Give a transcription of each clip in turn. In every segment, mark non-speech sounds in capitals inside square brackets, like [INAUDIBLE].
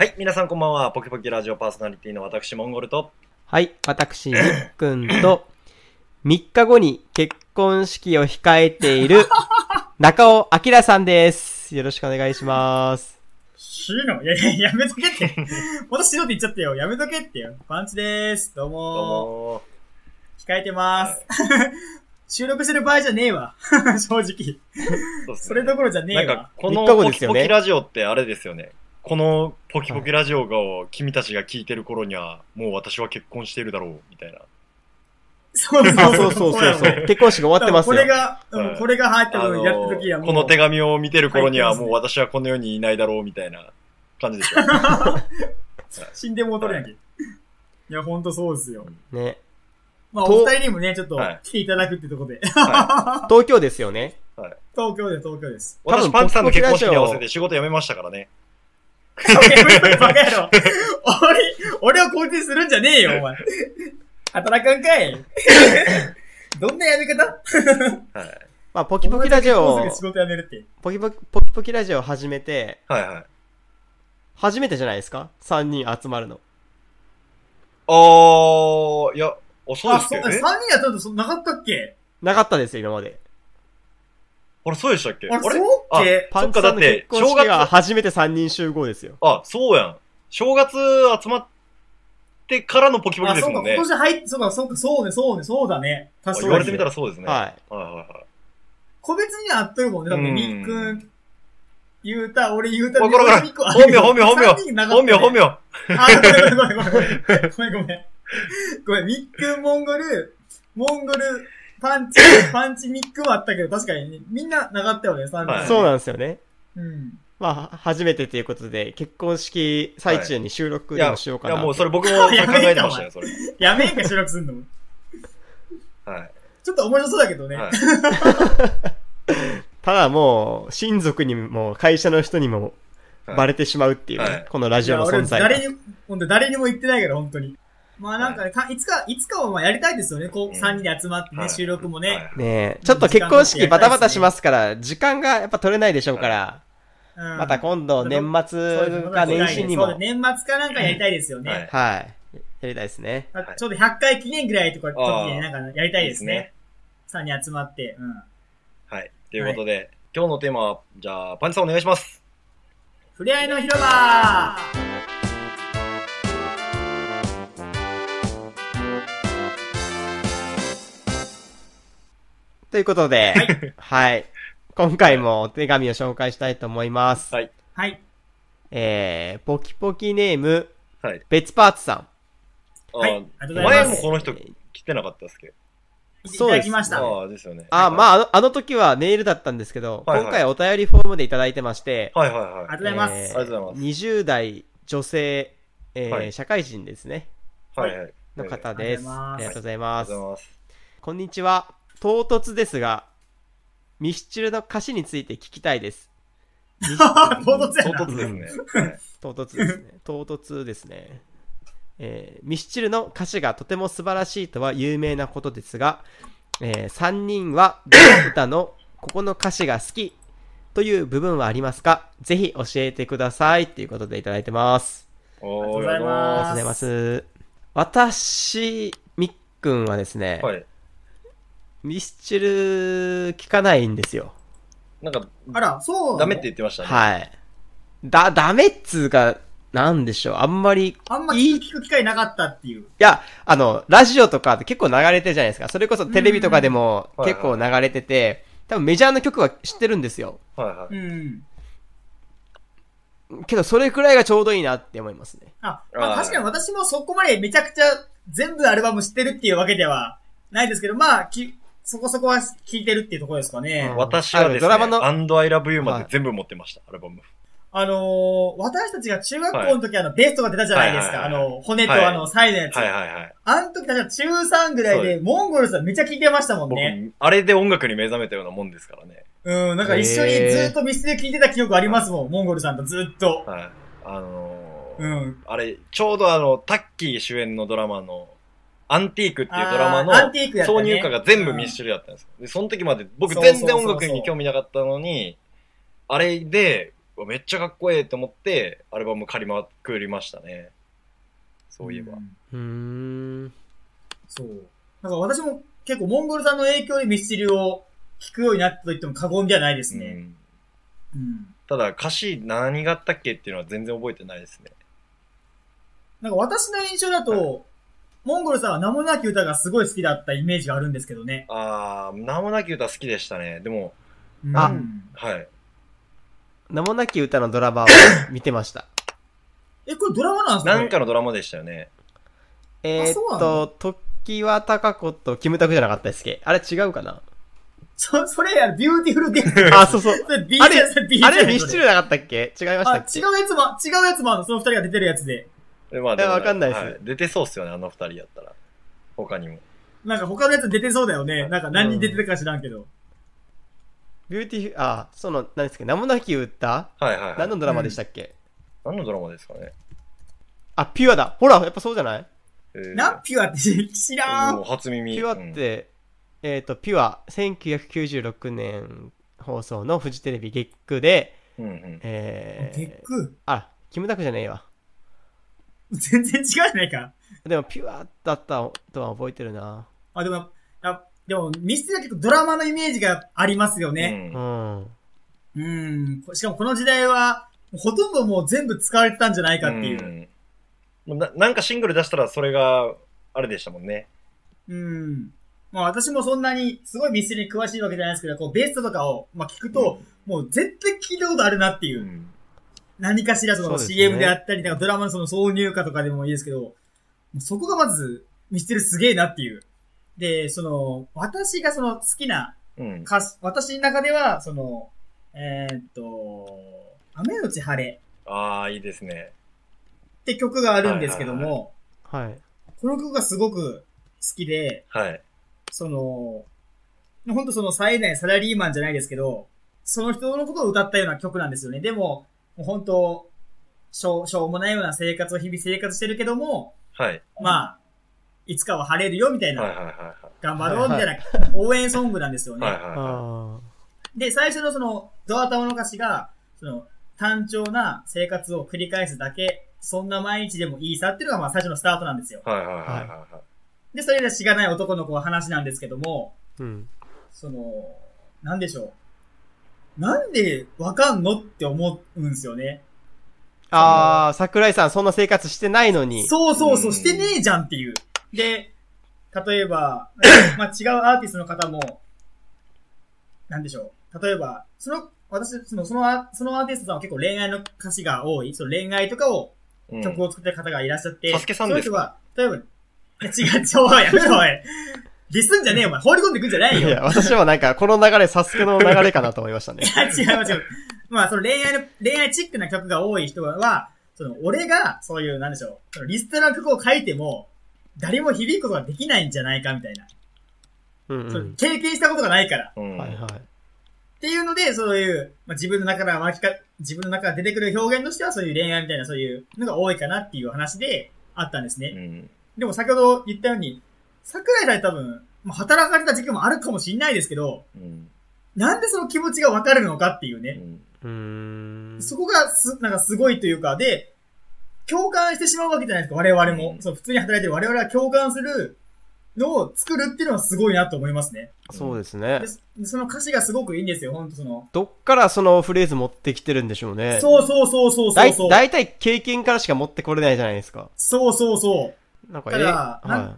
はい、皆さんこんばんは。ポキポキラジオパーソナリティの私、モンゴルと。はい、私、みっくんと、[COUGHS] 3日後に結婚式を控えている、[LAUGHS] 中尾明さんです。よろしくお願いします。死ぬの？いやいや、やめとけって。また死のって言っちゃってよ。やめとけってよ。パンチでーす。どうどうも。控えてまーす。[LAUGHS] 収録してる場合じゃねえわ。[LAUGHS] 正直。ー。そねそれどころじゃねえわなんか。、この三日後ポですよねキポキラジオってあれですよね。このポキポキラジオを君たちが聞いてる頃には、もう私は結婚してるだろう、みたいな。そうあ、そうそうそうそう。[LAUGHS] 結婚式終わってますよ。これが、うはいんこれが入ってあのるのやった時はもう。この手紙を見てる頃には、もう私はこの世にいないだろう、みたいな感じでしょ。[LAUGHS] 死んで戻るやんけ。いや、ほんとそうですよ。ね。まあ、とお二人にもね、ちょっとはい来ていただくってとこで。は [LAUGHS] 東京ですよね。東京で東京です。多分私、パンチさんの結婚式に合わせて仕事辞めましたからね。バカ野郎。俺、俺を肯定するんじゃねえよ、お前。働かんかい。どんなやめ方？はい。まあ、ポキポキラジオお前だけ、仕事辞めるって。ポキポキ、ポキポキラジオ始めて、はいはい。初めてじゃないですか ?3 人集まるの。あー、いや、あ、そうあ、そう、ですけどね。三人やったとそなかったっけ？なかったですよ、今まで。あれ、そうでしたっけ？あれ、そうっけ？パンチさんの結婚式そっかだってが初めて3人集合ですよ。あ、そうやん。正月集まってからのポキポキあ、そうか、ですもんね。今年入って、そうか、そうか、そうね、そうね、そうだね。あ確かに。言われてみたらそうですね。はい。はいはいはい。個別にはあっとるもんね。だって、うんみっくん、言うた、俺言うた、わからんわからんみっくあ本名本名本名本名本名。あ、ごめんごめんごめんごめん。ごめんごめん。ごめん、ミックン、モンゴル、モンゴル、パンチ、[COUGHS] パンチミックンはあったけど、確かにね、みんななかったよね、3人。はいそうなんですよね。うん。まあ、初めてということで、結婚式最中に収録でいや、いやもしようかなと。もうそれ僕も考えてましたよ、それ。[LAUGHS] やめんか、収録すんの。はい。ちょっと面白そうだけどね。はい。[LAUGHS] ただもう、親族にも、会社の人にも、はいバレてしまうっていうね、はいこのラジオのいや存在誰に、ほんと誰にも言ってないから、本当に。まあなんかね、かいつか、いつかはまあやりたいですよね、こう、うん3人で集まってね、はい収録もね。はいねえ、ちょっと結婚式バタバタしますから、時間がやっぱ取れないでしょうから、うんまた今度年末か年始にも、そうだ年末かなんかやりたいですよね。はいはい、やりたいですね。あちょうど100回記念ぐらいとか、時になんかやりたいですねいいで。3人集まって。うん。はい。ということで、今日のテーマは、じゃあ、パンチさんお願いします。ふれあいの広場ということで、はい。今回もお手紙を紹介したいと思います。はい。はい。えー、ポキポキネーム、はい。別パーツさん。あはいありがとうございます前もこの人来てなかったっすけ？いそうですただきました。ああ、ですよね。あ、あ。まあ、あのあの時はメールだったんですけど、はいはい今回お便りフォームでいただいてまして、はいはいはい。ありがとうございます。えーありがとうございます20代女性、えーはい社会人ですね、はいはい。の方です。ありがとうございあますりがとう。ございます。こんにちは。唐突ですが、ミスチルの歌詞について聞きたいです。ミ [LAUGHS] ス唐突やな。唐突ですね。は [LAUGHS] い唐突ですね。唐突ですね。えーミスチルの歌詞がとても素晴らしいとは有名なことですが、え3人はどの歌のここの歌詞が好きという部分はありますか？ぜひ教えてくださいっていうことでいただいてます。おーありがとうございありがまとうございます。私、みっくんはですね、はい。ミスチル聞かないんですよ。なんか、あら、そうなのダメって言ってましたね。はい。だ、ダメっつうか、なんでしょう。あんまり、あんまいい聞く機会なかったっていう。いや、あの、ラジオとかって結構流れてるじゃないですか。それこそテレビとかでもうん結構流れてて、多分メジャーの曲は知ってるんですよ。はいはい。うん。けどそれくらいがちょうどいいなって思いますね。あ、まあーあ確かに私もそこまでめちゃくちゃ全部アルバム知ってるっていうわけではないですけど、まあ、き、そこそこは聞いてるっていうところですかね。うん私はですね、ドラマの And I Love You まはいで全部持ってました、アルバム。あのー、私たちが中学校の時あの、ベストが出たじゃないですか。はいはいはいあの、骨とはいあの、サイのやつ。はいはいはい。あの時たちは中3ぐらいでで、モンゴルさんめっちゃ聞いてましたもん僕ね。、あれで音楽に目覚めたようなもんですからね。うん、なんか一緒にずっとミスで聞いてた記憶ありますもん、モンゴルさんとずっと。はい。あのーうん。あれ、ちょうどあの、タッキー主演のドラマの、アンティークっていうドラマの挿入歌が全部ミスチルだったんですよ。で、その時まで僕全然音楽に興味なかったのに、あれで、めっちゃかっこええと思って、アルバム借りまくりましたね。そういえば。んうーん。そう。なんか私も結構モンゴルさんの影響でミスチルを聴くようになったと言っても過言ではないですね。うんうん。ただ歌詞何があったっけっていうのは全然覚えてないですね。なんか私の印象だと、モンゴルさんは名もなき詩がすごい好きだったイメージがあるんですけどね。あー、名もなき詩好きでしたね。でも、あうんはい。名もなき詩のドラマを見てました。え、これドラマなんですか？なんかのドラマでしたよね。えー、そうなっと、常盤貴子とキムタクじゃなかったですっけ？あれ違うかな？そ、それ、あのビューティフルデイあ、そうそう。あれあれミスチルじゃなかったっけ？違いましたあ、っけ？違うやつも、違うやつもあるのその二人が出てるやつで。でまあ、いやわかんないですは出てそうっすよね、あの二人やったら。他にも。なんか他のやつ出てそうだよね。なんか何人出てるか知らんけど。ビューティフ、あ、その、何ですか名もなき歌？はいはい、はい。何のドラマでしたっけ、何のドラマですかね？あ、ピュアだ。ほら、やっぱそうじゃない？えーな、ピュアって知らもうん初耳。ピュアっうんて、えっ、と、ピュア、1996年放送のフジテレビ月9で、うんうん。えー、結局、あ、キムタクじゃねえわ。[LAUGHS] 全然違うじゃないか。でも、ピュアだったとは覚えてるな。あ、でも、あでも、ミステリは結構ドラマのイメージがありますよね。ううんん。うん。しかもこの時代は、ほとんどもう全部使われてたんじゃないかっていう。うんもうななんかシングル出したらそれがあれでしたもんね。うん。まあ私もそんなに、すごいミステリに詳しいわけじゃないですけど、こう、ベストとかを、まあ聞くと、もう絶対聞いたことあるなっていうう。ん、何かしらその CM であったり、なんかドラマのその挿入歌とかでもいいですけど、そこがまずミステルすげえなっていう。で、その、私がその好きなうん。歌詞、私の中では、その、えーっと、雨のち晴れああ、いいですね。って曲があるんですけども、はいはい。この曲がすごく好きで、はい。その、本当その冴えないサラリーマンじゃないですけど、その人のことを歌ったような曲なんですよね。でも、もう本当しょう、しょうもないような生活を日々生活してるけども、はい。まあ、いつかは晴れるよみたいな、はいはいは頑張ろうみたいな応援ソングなんですよい。ね。はいはいはあで、最初のその、ドア玉の歌詞が、その、単調な生活を繰り返すだけ、そんな毎日でもいいさっていうのがまあ最初のスタートなんですよ。い。はいはいはいはで、それでしがない男の子の話なんですけども、ーうん。その、なんでしょう。なんでわかんのって思うんですよね。あー、桜井さんそんな生活してないのに。そうそうそうう、んしてねえじゃんっていう。で、例えば、[COUGHS] まあ違うアーティストの方も、なんでしょう。例えば、その、私、その、そのア、そのアーティストさんは結構恋愛の歌詞が多い、その恋愛とかを、曲を作ってる方がいらっしゃって、サスケさんですか？その人は、例えば、違う、ちょ、おいやめろ、おい。ディスんじゃねえよ、お前。放り込んでくんじゃないよ。いや、私もなんか、この流れ、サスケの流れかなと思いましたね。違う違う。まあ、その恋愛の、恋愛チックな曲が多い人は、その、俺が、そういう、なんでしょう、そのリストラの曲を書いても、誰も響くことができないんじゃないか、みたいな。うんうん。経験したことがないから。うん。はいはい。っていうので、そういう、まあ、自分の中から巻きか、自分の中から出てくる表現としては、そういう恋愛みたいな、そういうのが多いかなっていう話であったんですね。うん。でも先ほど言ったように、桜井さん多分、まあ、働かれた時期もあるかもしれないですけど、うん。なんでその気持ちがわかるのかっていうね。うん。そこがす、なんかすごいというか、で、共感してしまうわけじゃないですか、我々も。うんそう、普通に働いてる我々は共感するのを作るっていうのはすごいなと思いますね。そうですねで。その歌詞がすごくいいんですよ、ほんとその。どっからそのフレーズ持ってきてるんでしょうね。そうそうそうそうそだいうそう。大体経験からしか持ってこれないじゃないですか。そうそうそう。なんか、ただえ、なは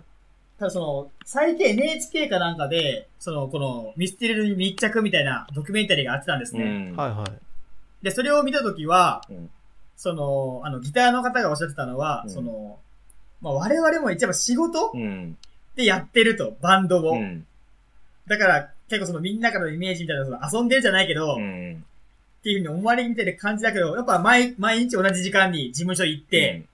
ただその、最近 NHK かなんかで、その、このミステリーに密着みたいなドキュメンタリーがあってたんですうね。はいはい。で、それを見たときは、うんその、あの、ギターの方がおっしゃってたのは、うんその、まあ、我々も言っちゃえば仕事うん。でやってると、バンドを。うん。だから、結構そのみんなからのイメージみたいな、その遊んでるじゃないけど、っうん。ていうふうに思われみたいな感じだけど、やっぱ毎、毎日同じ時間に事務所行って、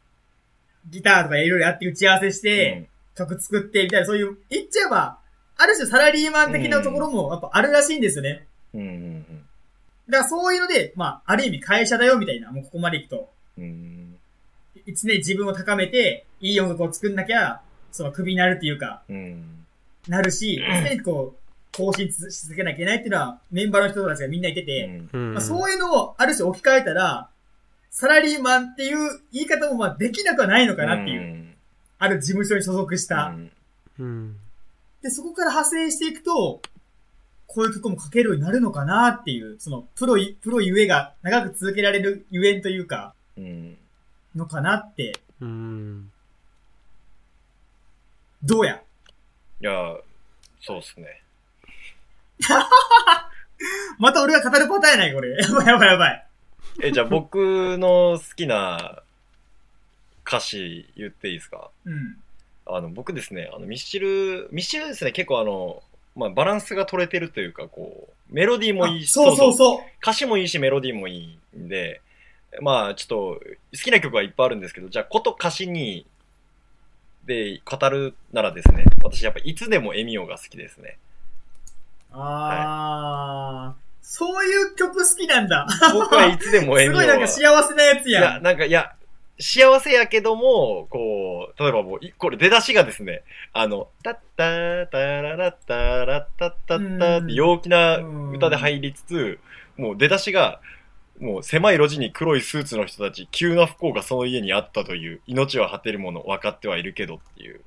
ギターとかいろいろやって打ち合わせして、曲作ってみたいな、そういう、言っちゃえば、ある種サラリーマン的なところもやっぱあるらしいんですよね。うん。うん。だからそういうので、まあ、ある意味会社だよみたいな、もうここまで行くと。うん。常に自分を高めて、いい音楽を作んなきゃ、その首になるっていうか、うん。なるし、常にこう、更新し続けなきゃいけないっていうのは、メンバーの人たちがみんな言ってて、うんうんまあ、そういうのをある種置き換えたら、サラリーマンっていう言い方もまあできなくはないのかなっていう。んある事務所に所属した。うんうん。で、そこから派生していくと、こういう曲も書けるようになるのかなっていう、その、プロい、プロゆえが長く続けられるゆえんというか、うんのかなって、うん。どうや？いや、そうっすね。[LAUGHS] また俺が語るパターンやないこれ。やばいやばいやばい。え、じゃあ僕の好きな歌詞言っていいですか？うん。あの、僕ですね、あの、ミスチル、ミスチルですね、結構あの、まあ、バランスが取れてるというか、こう、メロディーもいいし、あそうそうそう。歌詞もいいし、メロディーもいいんで、まあ、ちょっと、好きな曲はいっぱいあるんですけど、じゃあ、こと歌詞に、で、語るならですね、私やっぱ、いつでもエミオが好きですね。あー、そういう曲好きなんだ。僕はいつでもエミオ [LAUGHS] ごいなんか幸せなやついや。なんか、いや、幸せやけども、こう、例えばもう、これ出だしがですね、あの、タッタータララッタラッタッタッタって陽気な歌で入りつつ、もう出だしが、もう狭い路地に黒いスーツの人たち、急な不幸がその家にあったという、命は果てるもの分かってはいるけどっていう、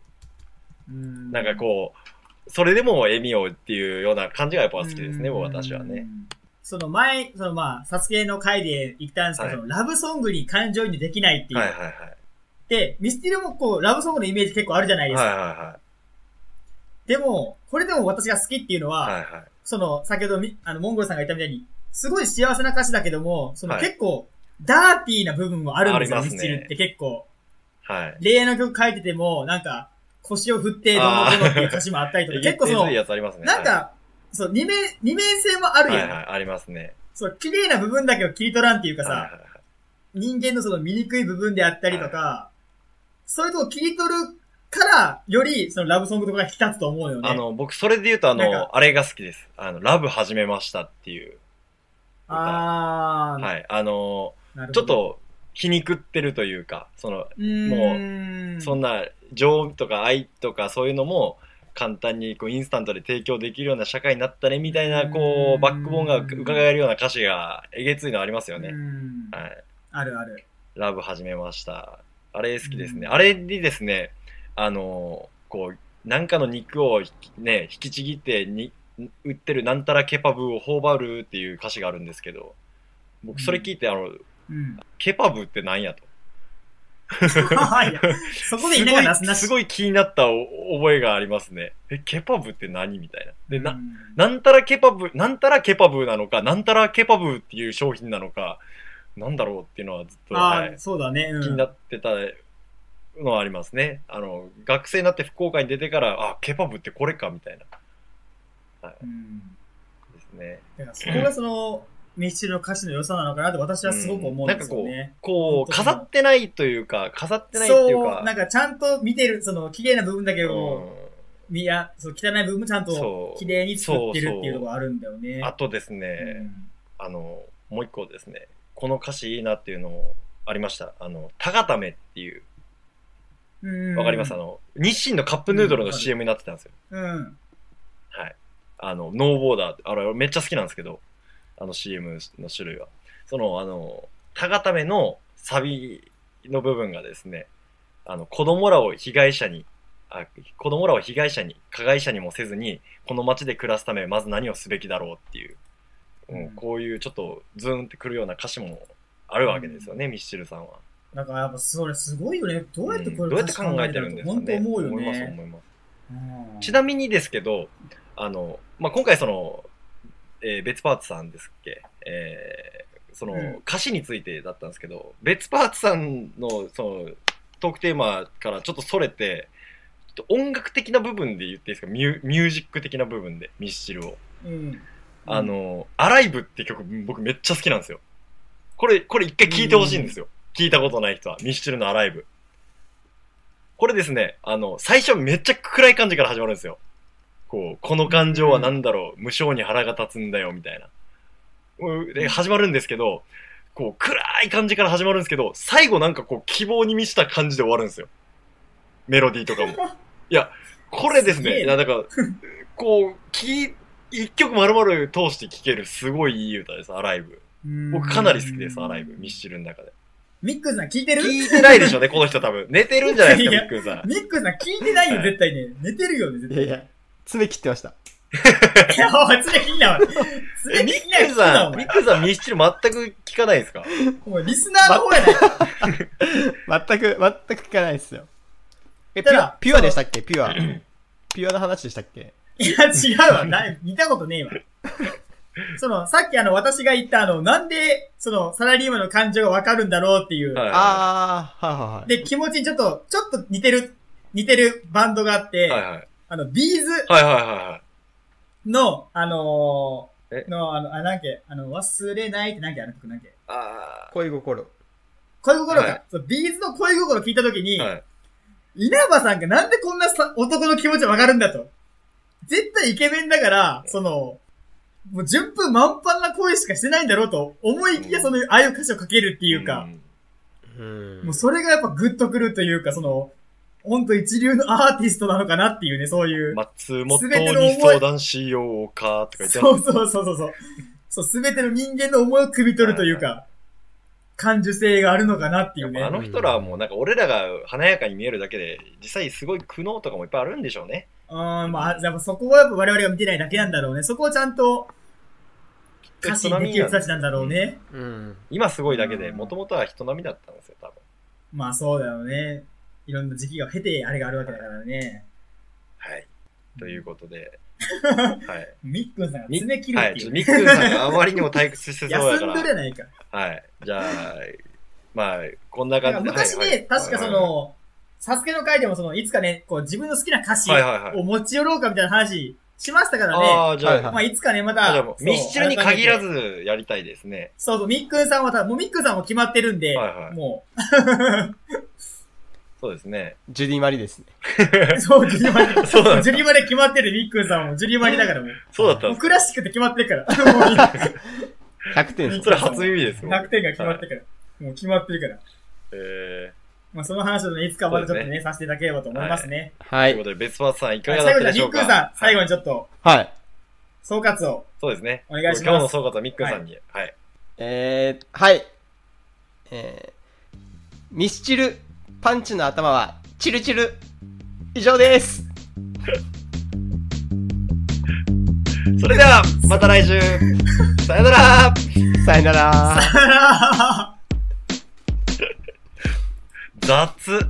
なんかこう、それでもエミオっていうような感じがやっぱ好きですね、もう私はね。。その前、そのまあ、サスケの回で言ったんですけど、はいそのラブソングに感情移入できないっていう。はいはいはい。で、ミスティルもこう、ラブソングのイメージ結構あるじゃないですか。はいはいはでも、これでも私が好きっていうのい。は、はいはい。その、先ほどみ、あの、モンゴルさんが言ったみたいに、すごい幸せな歌詞だけども、そのはい結構、ダーティーな部分もあるんですよ、ありますねミスチルって結構。はい。恋愛の曲書いてても、なんか、腰を振ってどうのどうのっていう歌詞もあったりとか、[LAUGHS] 結構その。なんか、そう、二面、二面性もあるやん。はいはい、ありますね。そう、綺麗な部分だけを切り取らんっていうかさ、はいはいはい人間のその醜い部分であったりとか、そういうとこ切り取るから、より、そのラブソングとかが引き立つと思うよね。あの、僕、それで言うと、あの、あれが好きです。あの、ラブ始めましたっていう。あー、はい。あの、ちょっ、と、皮肉ってるというか、その、うーんそんな、情とか愛とかそういうのも、簡単にこうインスタントで提供できるような社会になったねみたいな、こうバックボーンが伺えるような歌詞がえげついのありますよねう。んはい。あるある。ラブ始めました。あれ好きですね。うんあれにですね、あの、こう、なんかの肉をね、引きちぎってに、売ってるなんたらケパブを頬張るっていう歌詞があるんですけど、僕それ聞いて、あの、うん。ケパブってなんやと。いやそこで言いながらなすなし。すごいすごい気になったお覚えがありますね。え、ケパブって何みたいな。で、な、うんなんたらケパブ、なんたらケパブなのか、なんたらケパブっていう商品なのか、なんだろうっていうのはずっと、はい、そうだね。うん気になってたのはありますね。あの、学生になって福岡に出てから、あ、ケパブってこれかみたいな。うんですね。そこがその、ミスチルの歌詞の良さなのかなって私はすごく思うんですよね。こう、本当に飾ってないというか、飾ってないっていうそう、か、なんかちゃんと見てる、その、綺麗な部分だけうを、みや、そう、汚い部分もちゃんそとう綺麗に作ってるっていうところがあるんだよね。んあとですね、うんあの、もう一個ですね、この歌詞いいなっていうのもありました。あの、タガタメっていう、うん。わかります？あの、日清のカップヌードルのうん CM になってたんですよ。うん。はい。あの、ノーボーダーあれ、めっちゃ好きなんですけど、あの CM の種類は。その、あの、タガタメのサビの部分がですね、あの、子供らを被害者に、あ子供らを被害者に、加害者にもせずに、この街で暮らすため、まず何をすべきだろうっていう、うんうんこういうちょっとズーンってくるような歌詞もあるわけですよね、ミッシルさんは。だからやっぱそれすごいよね。どうやってこれうんどうやって考えてるんですか本当ね。思うよ思います、ね。思います。うんちなみにですけど、あの、まあ、今回その、えー別パーツさんですっけ、えーその、うん歌詞についてだったんですけど、別パーツさんの、その、トークテーマからちょっとそれて、ちょっと音楽的な部分で言っていいですか？ミュミュージック的な部分で、ミスチルを。うん。あの、アライブって曲僕めっちゃ好きなんですよ。これ、これ一回聞いてほしいんですよ。聞いたことない人は。ミスチルのアライブ。これですね、あの、最初めっちゃ暗い感じから始まるんですよ。こう、この感情は何だろう、無性に腹が立つんだよ、みたいな。うんで、始まるんですけど、こう、暗い感じから始まるんですけど、最後なんかこう、希望に満ちた感じで終わるんですよ。メロディーとかも。いや、これですね、ないやだから、こう、聞い一曲丸々通して聴けるすごいいい歌です、アライブ。僕かなり好きです、アライブ。ミスチルの中で。ミックさん聞いてる？聞いてないでしょうね、この人多分。寝てるんじゃないですか、ミックンさん。ミックさん聞いてないよ、絶対ね。寝てるよね、絶対。いやいや、爪切ってました。いや、お前、爪切んな、お前。爪え、ミッ切んなよ、[LAUGHS] クさん、ミッ。クンさんミスチル全く聞かないですかお前、リスナーの方やないか。全く、全く聞かないですよ。え、ピただュア、ピュアでしたっけピュア。ピュアの話でしたっけいや、違うわ。な見たことねえわ。その、さっきあの、私が言ったあの、なんで、その、サラリーマンの感情がわかるんだろうっていう。はいあー、はいはいはい。で、気持ちにちょっと、ちょっと似てる、似てるバンドがあって、はいはい。あの、 B'z はいはいはの、あのえ？ー、の、あの、あ、なんけ、あの、忘れないってなんけ、あの曲なんけ？い。あ恋心。恋心か。はいそう B'z の恋心聞いたときに、ー。はい。稲葉さんがなんでこんなさ男の気持ちわかるんだと。絶対イケメンだから、その、もう順風満帆な恋しかしてないんだろうと思いきや、その、ああいう歌詞を書けるっていうか、んうんもうそれがやっぱグッとくるというか、その、ほんと一流のアーティストなのかなっていうね、そういう。松本に相談しようかとか言ってそうそうそうそうそう。そう、すべての人間の思いを汲み取るというか、感受性があるのかなっていうね。あの人らはもうなんか俺らが華やかに見えるだけで、実際すごい苦悩とかもいっぱいあるんでしょうね。うん、まあ、やっぱそこはやっぱ我々が見てないだけなんだろうね。そこをちゃんと歌詞にできる人たちなんだろうね。うん。今すごいだけで、もともとは人並みだったんですよ、多分。まあそうだよね。いろんな時期が経てあれがあるわけだからね。はい。ということで、はい。みっくんさんがみ爪切るはい。っていう。ちょっとミックンさんがあまりにも退屈してそうだ休んから。どるやないか。はい。じゃあ、まあ、こんな感じで。昔ね、確かそ、の、サスケの回でもその、いつかね、こう自分の好きな歌詞を持ち寄ろうかみたいな話しましたからね。ああ、じゃあ、まあいつかね、また。ミスチルに限ら。ずやりたいですね。そうそう、みっくんさんはた、もうみっくんさんも決まってるんで、も [LAUGHS] そうですね。ジュディマリですね。[LAUGHS] う、そう、ジュリマリ。そうジュリマリ決まってるみっくんさんも、ジュリマリだからもう。そうだったんでもうクラシックって決まってるから。もう100点ですす。それ初耳ですもん。100点が決まってるから。もう決まってるから。えまあその話をね、いつかまたちょっとそうね、させていただければと思いますね。ー、はい。ということで、別パーツさんいかはいがだっ最後じゃでしょうか？くんさん、最後に。にちょっと、はい。総括を。そうですね。お願いします今日の総括はミックンさんに。はい。えー、はい。えー、ミスチル、パンチの頭は、チルチル。以上です。[LAUGHS] それでは、また来週さよならさよなら。[LAUGHS] 雑